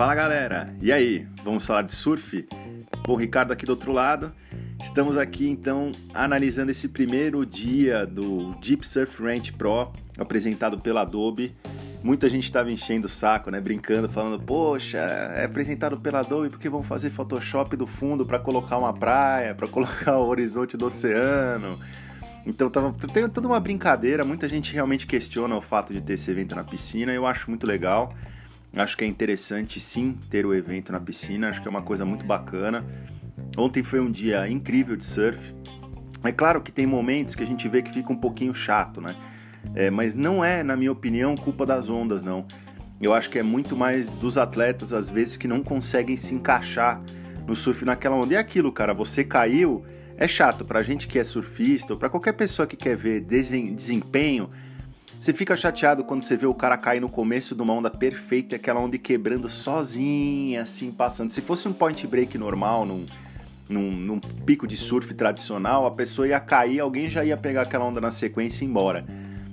Fala galera, e aí? Vamos falar de surf? Bom, Ricardo aqui do outro lado. Estamos aqui então analisando esse primeiro dia do Deep Surf Ranch Pro apresentado pela Adobe. Muita gente estava enchendo o saco, né, brincando, falando: "Poxa, é apresentado pela Adobe porque vão fazer Photoshop do fundo para colocar uma praia, para colocar o horizonte do oceano". Então tava tem toda uma brincadeira, muita gente realmente questiona o fato de ter esse evento na piscina, eu acho muito legal. Acho que é interessante sim ter o evento na piscina, acho que é uma coisa muito bacana. Ontem foi um dia incrível de surf. É claro que tem momentos que a gente vê que fica um pouquinho chato, né? É, mas não é, na minha opinião, culpa das ondas, não. Eu acho que é muito mais dos atletas, às vezes, que não conseguem se encaixar no surf naquela onda. E é aquilo, cara, você caiu, é chato. Pra gente que é surfista, ou pra qualquer pessoa que quer ver desempenho, você fica chateado quando você vê o cara cair no começo de uma onda perfeita aquela onda quebrando sozinha, assim, passando. Se fosse um point break normal, num, num, num, pico de surf tradicional, a pessoa ia cair, alguém já ia pegar aquela onda na sequência e ir embora,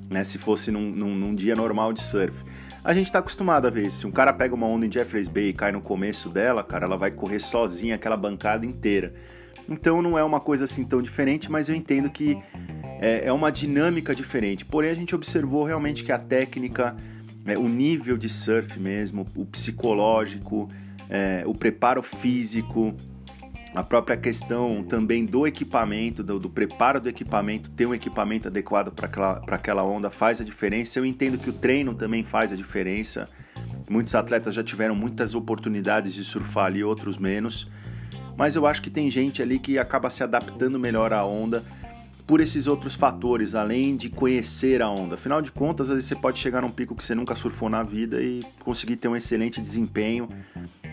né? Se fosse num, num, num dia normal de surf. A gente tá acostumado a ver isso. Se um cara pega uma onda em Jeffreys Bay e cai no começo dela, cara, ela vai correr sozinha aquela bancada inteira. Então não é uma coisa assim tão diferente, mas eu entendo que é, é uma dinâmica diferente. Porém, a gente observou realmente que a técnica, é, o nível de surf mesmo, o psicológico, é, o preparo físico, a própria questão também do equipamento, do, do preparo do equipamento, ter um equipamento adequado para aquela, aquela onda faz a diferença. Eu entendo que o treino também faz a diferença. Muitos atletas já tiveram muitas oportunidades de surfar ali, outros menos. Mas eu acho que tem gente ali que acaba se adaptando melhor à onda por esses outros fatores, além de conhecer a onda. Afinal de contas, às vezes você pode chegar num pico que você nunca surfou na vida e conseguir ter um excelente desempenho,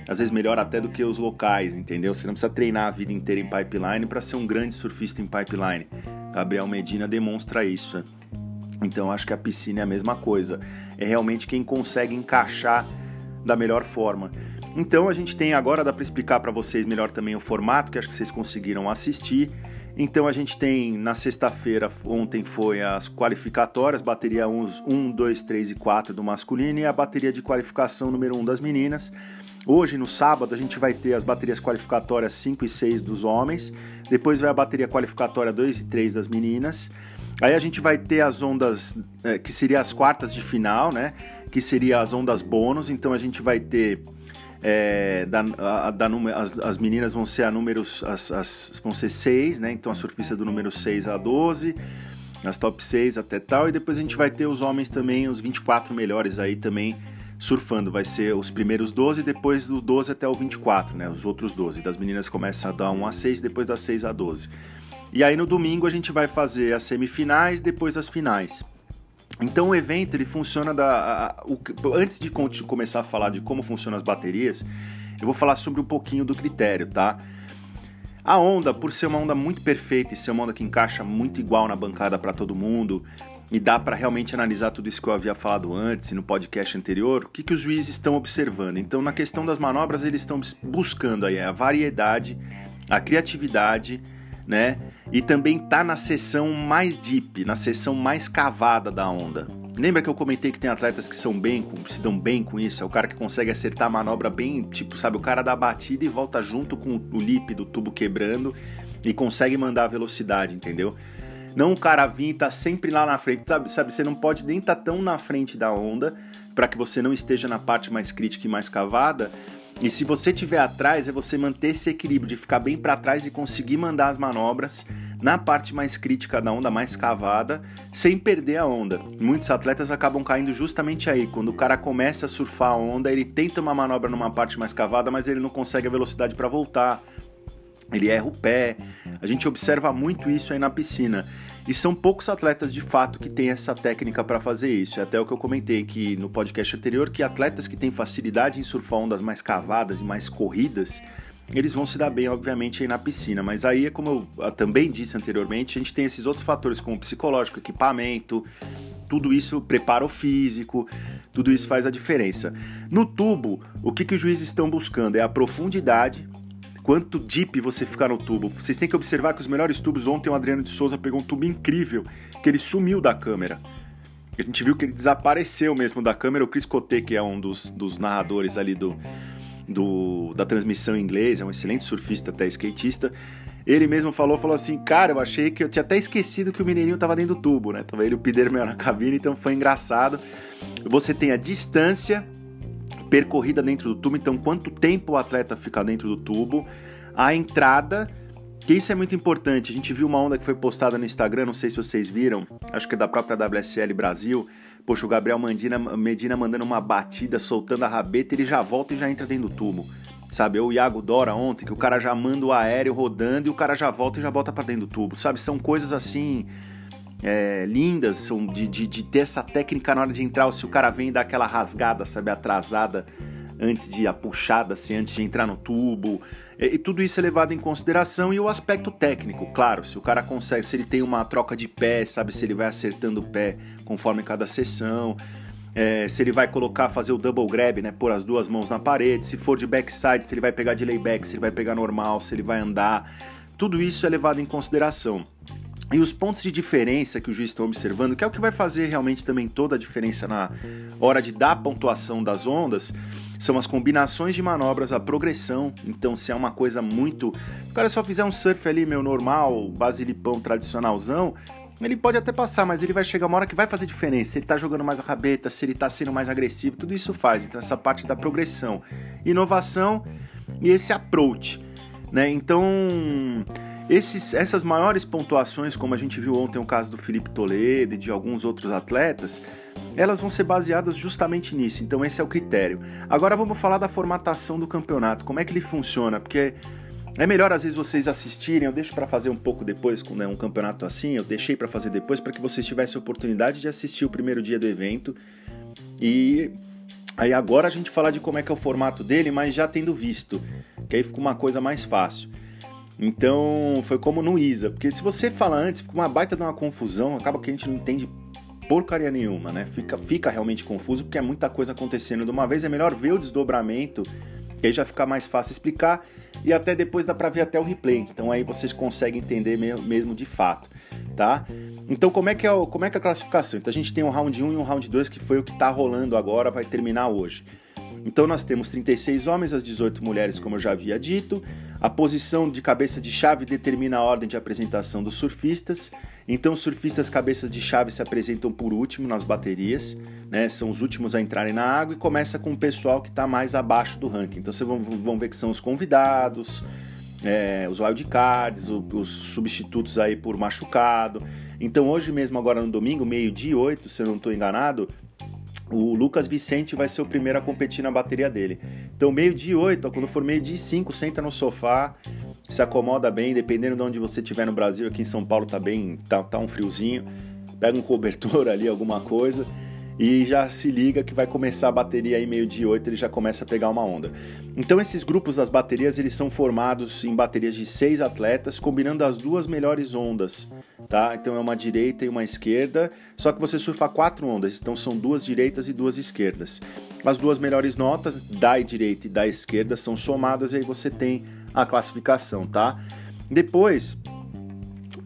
às vezes melhor até do que os locais, entendeu? Você não precisa treinar a vida inteira em pipeline para ser um grande surfista em pipeline. Gabriel Medina demonstra isso. Né? Então acho que a piscina é a mesma coisa. É realmente quem consegue encaixar da melhor forma. Então a gente tem agora dá para explicar para vocês melhor também o formato que acho que vocês conseguiram assistir. Então a gente tem na sexta-feira, ontem foi as qualificatórias, bateria 1, 2, 3 e 4 do masculino e a bateria de qualificação número 1 das meninas. Hoje, no sábado, a gente vai ter as baterias qualificatórias 5 e 6 dos homens, depois vai a bateria qualificatória 2 e 3 das meninas. Aí a gente vai ter as ondas, é, que seriam as quartas de final, né? Que seriam as ondas bônus. Então a gente vai ter é, da, a, da, as, as, meninas vão ser a números, as, as, vão ser 6, né? Então a surfista do número 6 a 12, as top 6 até tal, e depois a gente vai ter os homens também, os 24 melhores aí também surfando. Vai ser os primeiros 12, depois do 12 até o 24, né? Os outros 12. Das meninas começa a dar 1 a 6, depois das 6 a 12. E aí no domingo a gente vai fazer as semifinais, depois as finais. Então o evento ele funciona da. A, a, o, antes de começar a falar de como funcionam as baterias, eu vou falar sobre um pouquinho do critério, tá? A onda, por ser uma onda muito perfeita e ser uma onda que encaixa muito igual na bancada para todo mundo, e dá para realmente analisar tudo isso que eu havia falado antes no podcast anterior, o que, que os juízes estão observando? Então, na questão das manobras, eles estão buscando aí a variedade, a criatividade né? E também tá na seção mais deep, na seção mais cavada da onda. Lembra que eu comentei que tem atletas que são bem, se dão bem com isso? É o cara que consegue acertar a manobra bem, tipo, sabe, o cara dá a batida e volta junto com o lip do tubo quebrando e consegue mandar a velocidade, entendeu? Não o cara vir e tá sempre lá na frente, sabe? sabe você não pode nem estar tá tão na frente da onda para que você não esteja na parte mais crítica e mais cavada, e se você tiver atrás, é você manter esse equilíbrio de ficar bem para trás e conseguir mandar as manobras na parte mais crítica da onda, mais cavada, sem perder a onda. Muitos atletas acabam caindo justamente aí, quando o cara começa a surfar a onda, ele tenta uma manobra numa parte mais cavada, mas ele não consegue a velocidade para voltar. Ele erra o pé. A gente observa muito isso aí na piscina. E são poucos atletas de fato que têm essa técnica para fazer isso. É até o que eu comentei aqui no podcast anterior, que atletas que têm facilidade em surfar ondas mais cavadas e mais corridas, eles vão se dar bem, obviamente, aí na piscina. Mas aí é como eu também disse anteriormente, a gente tem esses outros fatores como psicológico, equipamento, tudo isso, preparo físico, tudo isso faz a diferença. No tubo, o que, que os juízes estão buscando é a profundidade quanto deep você ficar no tubo. Vocês têm que observar que os melhores tubos, ontem o Adriano de Souza pegou um tubo incrível, que ele sumiu da câmera. A gente viu que ele desapareceu mesmo da câmera. O Chris Coté, que é um dos, dos narradores ali do, do, da transmissão em inglês, é um excelente surfista, até skatista. Ele mesmo falou, falou assim, cara, eu achei que eu tinha até esquecido que o Mineirinho tava dentro do tubo, né? Tava ele o Pidermel na cabine, então foi engraçado. Você tem a distância percorrida dentro do tubo, então quanto tempo o atleta fica dentro do tubo, a entrada, que isso é muito importante. A gente viu uma onda que foi postada no Instagram, não sei se vocês viram, acho que é da própria WSL Brasil. Poxa, o Gabriel Medina, Medina mandando uma batida, soltando a rabeta, ele já volta e já entra dentro do tubo sabe? O Iago Dora ontem, que o cara já manda o aéreo rodando e o cara já volta e já volta para dentro do tubo, sabe? São coisas assim é, lindas, são de, de, de, ter essa técnica na hora de entrar, se o cara vem dar aquela rasgada, sabe? Atrasada antes de a puxada, assim, antes de entrar no tubo. E, e, tudo isso é levado em consideração e o aspecto técnico, claro, se o cara consegue, se ele tem uma troca de pé, sabe? Se ele vai acertando o pé conforme cada sessão é, se ele vai colocar, fazer o double grab, né, pôr as duas mãos na parede, se for de backside, se ele vai pegar de layback, se ele vai pegar normal, se ele vai andar, tudo isso é levado em consideração. E os pontos de diferença que o juiz está observando, que é o que vai fazer realmente também toda a diferença na hora de dar a pontuação das ondas, são as combinações de manobras, a progressão. Então, se é uma coisa muito. O cara só fizer um surf ali, meu normal, basilipão tradicionalzão, ele pode até passar, mas ele vai chegar uma hora que vai fazer diferença. Se ele tá jogando mais a rabeta, se ele tá sendo mais agressivo, tudo isso faz. Então, essa parte da progressão, inovação e esse approach, né? Então, esses, essas maiores pontuações, como a gente viu ontem o caso do Felipe Toledo e de alguns outros atletas, elas vão ser baseadas justamente nisso. Então, esse é o critério. Agora, vamos falar da formatação do campeonato. Como é que ele funciona? Porque é melhor às vezes vocês assistirem, eu deixo para fazer um pouco depois, quando é um campeonato assim, eu deixei para fazer depois para que vocês tivessem a oportunidade de assistir o primeiro dia do evento. E aí agora a gente falar de como é que é o formato dele, mas já tendo visto, que aí fica uma coisa mais fácil. Então, foi como no ISA, porque se você fala antes, fica uma baita de uma confusão, acaba que a gente não entende porcaria nenhuma, né? Fica, fica realmente confuso porque é muita coisa acontecendo de uma vez, é melhor ver o desdobramento que aí já fica mais fácil explicar e até depois dá para ver até o replay. Então aí vocês conseguem entender mesmo de fato, tá? Então como é que é, o, como é, que é a classificação? Então a gente tem um round 1 e um round 2 que foi o que está rolando agora, vai terminar hoje. Então nós temos 36 homens, as 18 mulheres, como eu já havia dito. A posição de cabeça de chave determina a ordem de apresentação dos surfistas. Então os surfistas cabeças de chave se apresentam por último nas baterias, né? São os últimos a entrarem na água e começa com o pessoal que está mais abaixo do ranking. Então vocês vão, vão ver que são os convidados, é, os wildcards, os substitutos aí por machucado. Então hoje mesmo, agora no domingo, meio-dia oito, se eu não estou enganado, o Lucas Vicente vai ser o primeiro a competir na bateria dele. Então, meio de oito, quando for meio de cinco, senta no sofá, se acomoda bem, dependendo de onde você estiver no Brasil, aqui em São Paulo tá bem, tá, tá um friozinho, pega um cobertor ali, alguma coisa, e já se liga que vai começar a bateria aí meio de 8, ele já começa a pegar uma onda. Então esses grupos das baterias, eles são formados em baterias de seis atletas, combinando as duas melhores ondas, tá? Então é uma direita e uma esquerda, só que você surfa quatro ondas, então são duas direitas e duas esquerdas. As duas melhores notas, da direita e da esquerda, são somadas e aí você tem a classificação, tá? Depois,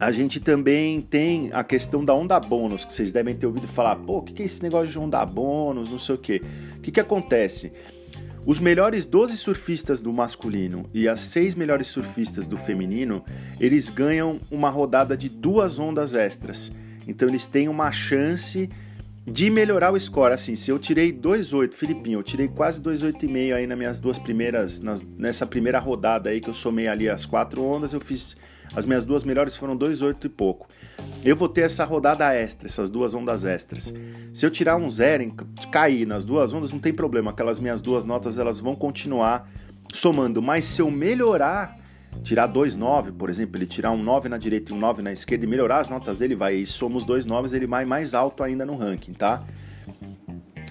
a gente também tem a questão da onda bônus, que vocês devem ter ouvido falar, pô, o que, que é esse negócio de onda bônus, não sei o quê. O que, que acontece? Os melhores 12 surfistas do masculino e as 6 melhores surfistas do feminino, eles ganham uma rodada de duas ondas extras. Então eles têm uma chance de melhorar o score. Assim, se eu tirei 2,8, Filipinho, eu tirei quase 2,8,5 aí nas minhas duas primeiras, nas, nessa primeira rodada aí que eu somei ali as quatro ondas, eu fiz as minhas duas melhores foram 2,8 e pouco. Eu vou ter essa rodada extra, essas duas ondas extras. Se eu tirar um zero, cair nas duas ondas, não tem problema. Aquelas minhas duas notas elas vão continuar somando. Mas se eu melhorar, tirar 2,9, por exemplo, ele tirar um 9 na direita e um 9 na esquerda e melhorar as notas dele, vai e somos dois 9, ele vai mais alto ainda no ranking, tá?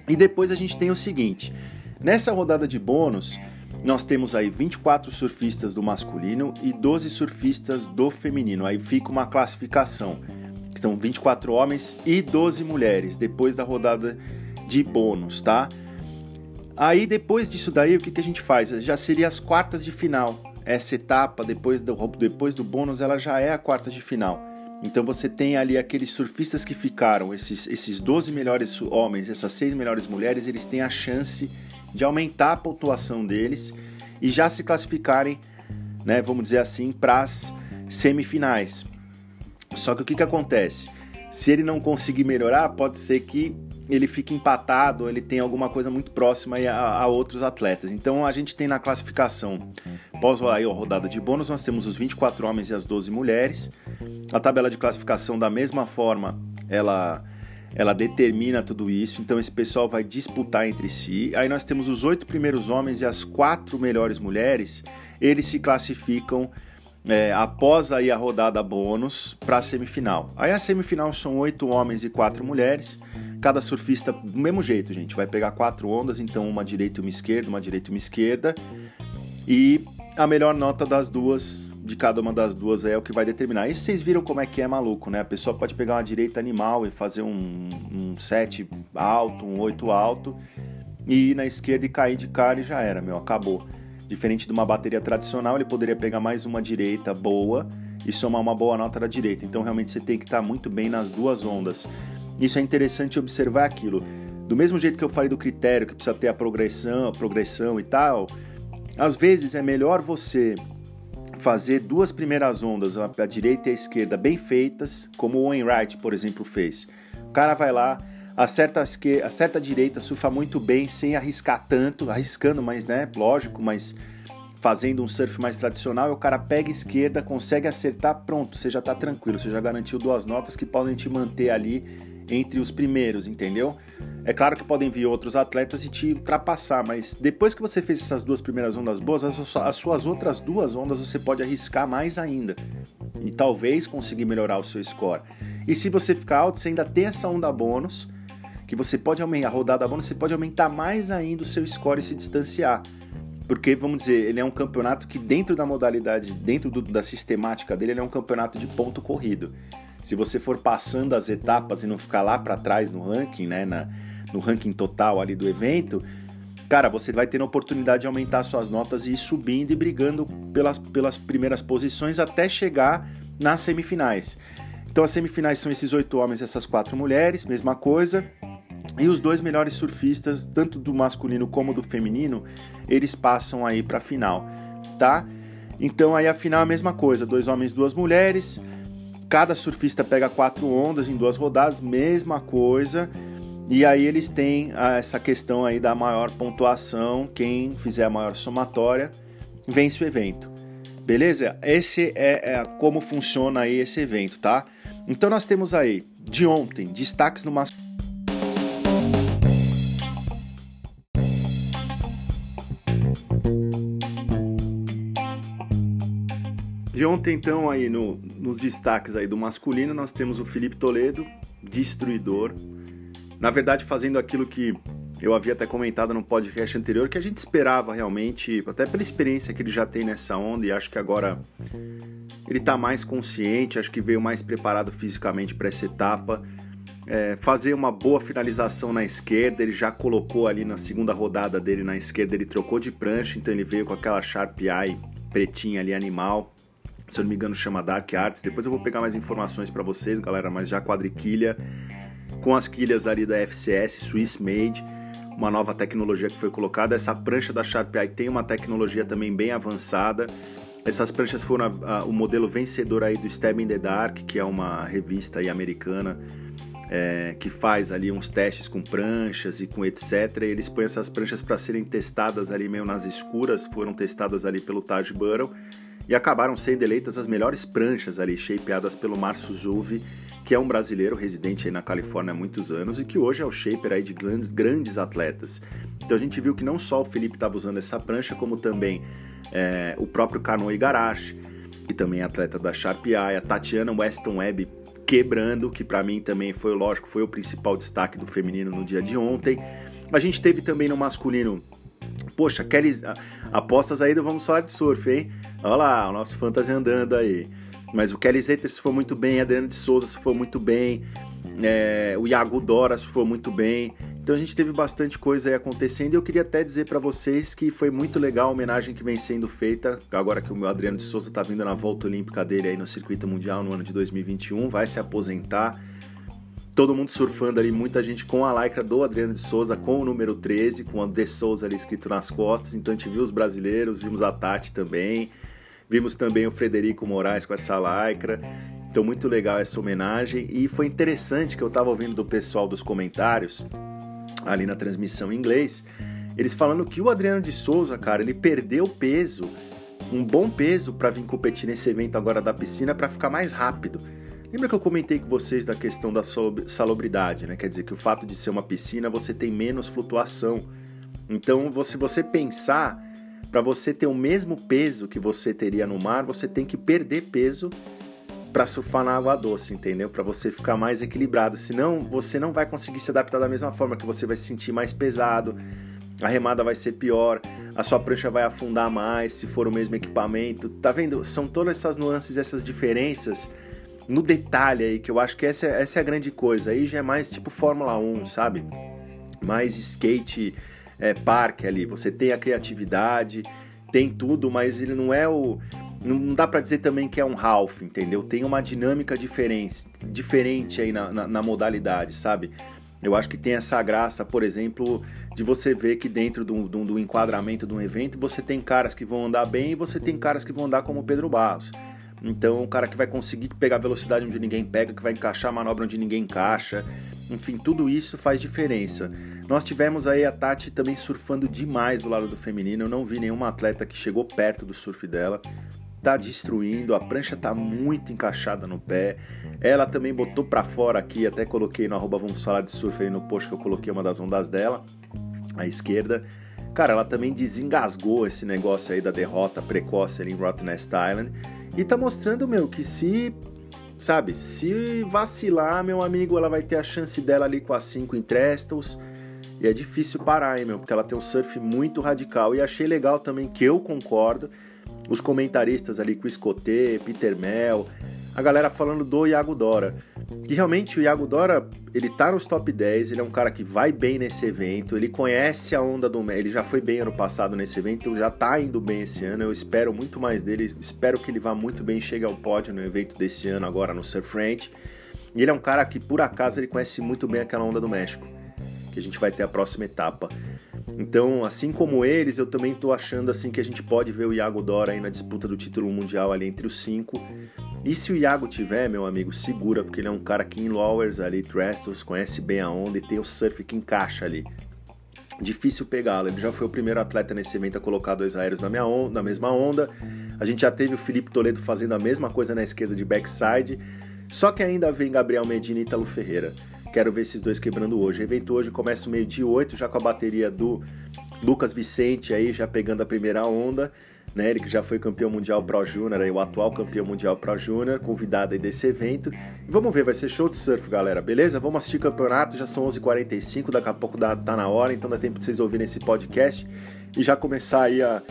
E depois a gente tem o seguinte: nessa rodada de bônus, nós temos aí 24 surfistas do masculino e 12 surfistas do feminino. Aí fica uma classificação. São 24 homens e 12 mulheres, depois da rodada de bônus, tá? Aí depois disso daí, o que, que a gente faz? Já seria as quartas de final. Essa etapa, depois do, depois do bônus, ela já é a quarta de final. Então você tem ali aqueles surfistas que ficaram, esses, esses 12 melhores homens, essas 6 melhores mulheres, eles têm a chance de aumentar a pontuação deles e já se classificarem, né, vamos dizer assim, para as semifinais. Só que o que, que acontece? Se ele não conseguir melhorar, pode ser que ele fique empatado, ele tenha alguma coisa muito próxima a, a, outros atletas. Então a gente tem na classificação, após a rodada de bônus, nós temos os 24 homens e as 12 mulheres. A tabela de classificação, da mesma forma, ela, ela determina tudo isso. Então esse pessoal vai disputar entre si. Aí nós temos os oito primeiros homens e as quatro melhores mulheres. Eles se classificam é, após aí a rodada bônus para a semifinal. Aí a semifinal são oito homens e quatro mulheres. Cada surfista do mesmo jeito, gente, vai pegar quatro ondas, então uma direita e uma esquerda, uma direita e uma esquerda. E a melhor nota das duas de cada uma das duas é o que vai determinar. E vocês viram como é que é maluco, né? A pessoa pode pegar uma direita animal e fazer um, um 7 alto, um 8 alto, e ir na esquerda e cair de cara e já era, meu, acabou. Diferente de uma bateria tradicional, ele poderia pegar mais uma direita boa e somar uma boa nota da direita. Então realmente você tem que estar muito bem nas duas ondas. Isso é interessante observar aquilo. Do mesmo jeito que eu falei do critério que precisa ter a progressão, a progressão e tal, às vezes é melhor você fazer duas primeiras ondas, a direita e a esquerda, bem feitas, como o Wainwright, por exemplo, fez. O cara vai lá, acerta a, esquerda, acerta a direita, surfa muito bem, sem arriscar tanto, arriscando, mas né, lógico, mas fazendo um surf mais tradicional, o cara pega a esquerda, consegue acertar, pronto, você já está tranquilo, você já garantiu duas notas que podem te manter ali entre os primeiros, entendeu? É claro que podem vir outros atletas e te ultrapassar, mas depois que você fez essas duas primeiras ondas boas, as suas outras duas ondas você pode arriscar mais ainda e talvez conseguir melhorar o seu score. E se você ficar alto, você ainda tem essa onda bônus, que você pode aumentar, a rodada bônus, você pode aumentar mais ainda o seu score e se distanciar. Porque, vamos dizer, ele é um campeonato que dentro da modalidade, dentro do, da sistemática dele, ele é um campeonato de ponto corrido. Se você for passando as etapas e não ficar lá para trás no ranking, né, na, no ranking total ali do evento, cara, você vai ter a oportunidade de aumentar suas notas e ir subindo e brigando pelas, pelas primeiras posições até chegar nas semifinais. Então as semifinais são esses oito homens e essas quatro mulheres, mesma coisa. E os dois melhores surfistas, tanto do masculino como do feminino, eles passam aí para a final, tá? Então aí a final é a mesma coisa, dois homens, duas mulheres. Cada surfista pega quatro ondas em duas rodadas, mesma coisa. E aí eles têm ah, essa questão aí da maior pontuação, quem fizer a maior somatória vence o evento. Beleza? Esse é, é como funciona aí esse evento, tá? Então nós temos aí de ontem destaques no masculino De ontem, então, aí no, nos destaques aí do masculino, nós temos o Felipe Toledo, destruidor. Na verdade, fazendo aquilo que eu havia até comentado no podcast anterior, que a gente esperava realmente, até pela experiência que ele já tem nessa onda, e acho que agora ele está mais consciente, acho que veio mais preparado fisicamente para essa etapa. É, fazer uma boa finalização na esquerda, ele já colocou ali na segunda rodada dele na esquerda, ele trocou de prancha, então ele veio com aquela Sharp Eye pretinha ali, animal se eu não me engano chama Dark Arts. Depois eu vou pegar mais informações para vocês, galera, mas já quadriquilha com as quilhas ali da FCS Swiss Made, uma nova tecnologia que foi colocada. Essa prancha da Sharp Eye tem uma tecnologia também bem avançada. Essas pranchas foram a, a, o modelo vencedor aí do Stab in the Dark, que é uma revista aí americana é, que faz ali uns testes com pranchas e com etc. E eles põem essas pranchas para serem testadas ali meio nas escuras, foram testadas ali pelo Taj Burrow e acabaram sendo eleitas as melhores pranchas ali, shapeadas pelo Márcio Zuvi, que é um brasileiro residente aí na Califórnia há muitos anos e que hoje é o shaper aí de grandes, grandes atletas. Então a gente viu que não só o Felipe estava usando essa prancha, como também é, o próprio Kano Igarashi, que também é atleta da Sharp Eye, a Tatiana Weston Webb quebrando, que para mim também foi, lógico, foi o principal destaque do feminino no dia de ontem. A gente teve também no masculino Poxa, Kelly, apostas aí Vamos Falar de Surf, hein? Olha lá, o nosso fantasy andando aí. Mas o Kelly Slater se foi muito bem, Adriano de Souza se foi muito bem, é, o Iago Dora se foi muito bem. Então a gente teve bastante coisa aí acontecendo e eu queria até dizer para vocês que foi muito legal a homenagem que vem sendo feita, agora que o meu Adriano de Souza tá vindo na volta olímpica dele aí no circuito mundial no ano de 2021, vai se aposentar. Todo mundo surfando ali, muita gente com a lycra do Adriano de Souza, com o número 13, com a De Souza ali escrito nas costas. Então a gente viu os brasileiros, vimos a Tati também, vimos também o Frederico Moraes com essa lycra. Então, muito legal essa homenagem. E foi interessante que eu estava ouvindo do pessoal dos comentários, ali na transmissão em inglês, eles falando que o Adriano de Souza, cara, ele perdeu peso, um bom peso para vir competir nesse evento agora da piscina para ficar mais rápido. Lembra que eu comentei com vocês da questão da salubridade, né? Quer dizer que o fato de ser uma piscina você tem menos flutuação. Então, se você pensar, para você ter o mesmo peso que você teria no mar, você tem que perder peso para surfar na água doce, entendeu? Para você ficar mais equilibrado. Senão, você não vai conseguir se adaptar da mesma forma que você vai se sentir mais pesado, a remada vai ser pior, a sua prancha vai afundar mais se for o mesmo equipamento. Tá vendo? São todas essas nuances, essas diferenças no detalhe aí, que eu acho que essa, essa é a grande coisa. Aí já é mais tipo Fórmula 1, sabe? Mais skate é, ali. Você tem a criatividade, tem tudo, mas ele não é o não dá para dizer também que é um half, entendeu? Tem uma dinâmica diferente, diferente aí na, na, na, modalidade, sabe? Eu acho que tem essa graça, por exemplo, de você ver que dentro do, do, do enquadramento de um evento você tem caras que vão andar bem e você tem caras que vão andar como Pedro Barros. Então, o cara que vai conseguir pegar velocidade onde ninguém pega, que vai encaixar a manobra onde ninguém encaixa. Enfim, tudo isso faz diferença. Nós tivemos aí a Tati também surfando demais do lado do feminino. Eu não vi nenhuma atleta que chegou perto do surf dela tá destruindo, a prancha tá muito encaixada no pé. Ela também botou para fora aqui, até coloquei no arroba vamos falar de surf aí no post que eu coloquei uma das ondas dela, à esquerda. Cara, ela também desengasgou esse negócio aí da derrota precoce ali em Rottnest Island e tá mostrando, meu, que se, sabe, se vacilar, meu amigo, ela vai ter a chance dela ali com as 5 em. E é difícil parar, hein, meu, porque ela tem um surf muito radical. E achei legal também que eu concordo os comentaristas ali, Chris Coté, Peter Mel, a galera falando do Iago Dora. E realmente o Iago Dora, ele tá nos top 10, ele é um cara que vai bem nesse evento, ele conhece a onda do ele já foi bem ano passado nesse evento, já tá indo bem esse ano, eu espero muito mais dele, espero que ele vá muito bem, chegue ao pódio no evento desse ano agora no Surf Ranch. E ele é um cara que por acaso ele conhece muito bem aquela onda do México, que a gente vai ter a próxima etapa. Então, assim como eles, eu também estou achando assim que a gente pode ver o Iago Dora aí na disputa do título mundial ali entre os cinco. E se o Iago tiver, meu amigo, segura, porque ele é um cara que em lowers ali, Trestles, conhece bem a onda e tem o surf que encaixa ali. Difícil pegá-lo. Ele já foi o primeiro atleta nesse evento a colocar dois aéreos na, minha onda, na mesma onda. A gente já teve o Felipe Toledo fazendo a mesma coisa na esquerda de backside. Só que ainda vem Gabriel Medina e Italo Ferreira. Quero ver esses dois quebrando hoje. O evento hoje começa o meio dia 8, já com a bateria do Lucas Vicente aí, já pegando a primeira onda. Né, ele que já foi campeão mundial Pro Júnior, o atual campeão mundial Pro Júnior, convidado aí desse evento. E vamos ver, vai ser show de surf, galera, beleza? Vamos assistir campeonato, já são 11h45, daqui a pouco dá, tá na hora, então dá tempo de vocês ouvirem esse podcast e já começar aí a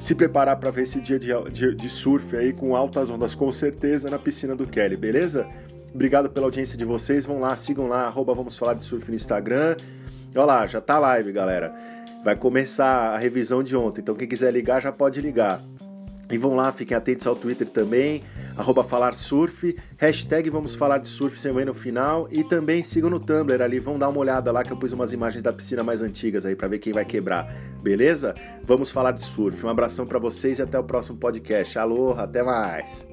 se preparar para ver esse dia de, de, de surf aí com altas ondas, com certeza, na piscina do Kelly, beleza? Obrigado pela audiência de vocês. Vão lá, sigam lá, arroba Vamos Falar de Surf no Instagram. Olha lá, já tá live, galera. Vai começar a revisão de ontem, então quem quiser ligar já pode ligar. E vão lá, fiquem atentos ao Twitter também, arroba falar surf, hashtag vamos falar de surf sem no final e também sigam no Tumblr ali, vão dar uma olhada lá que eu pus umas imagens da piscina mais antigas aí para ver quem vai quebrar, beleza? Vamos falar de surf. Um abração para vocês e até o próximo podcast. Alô, até mais.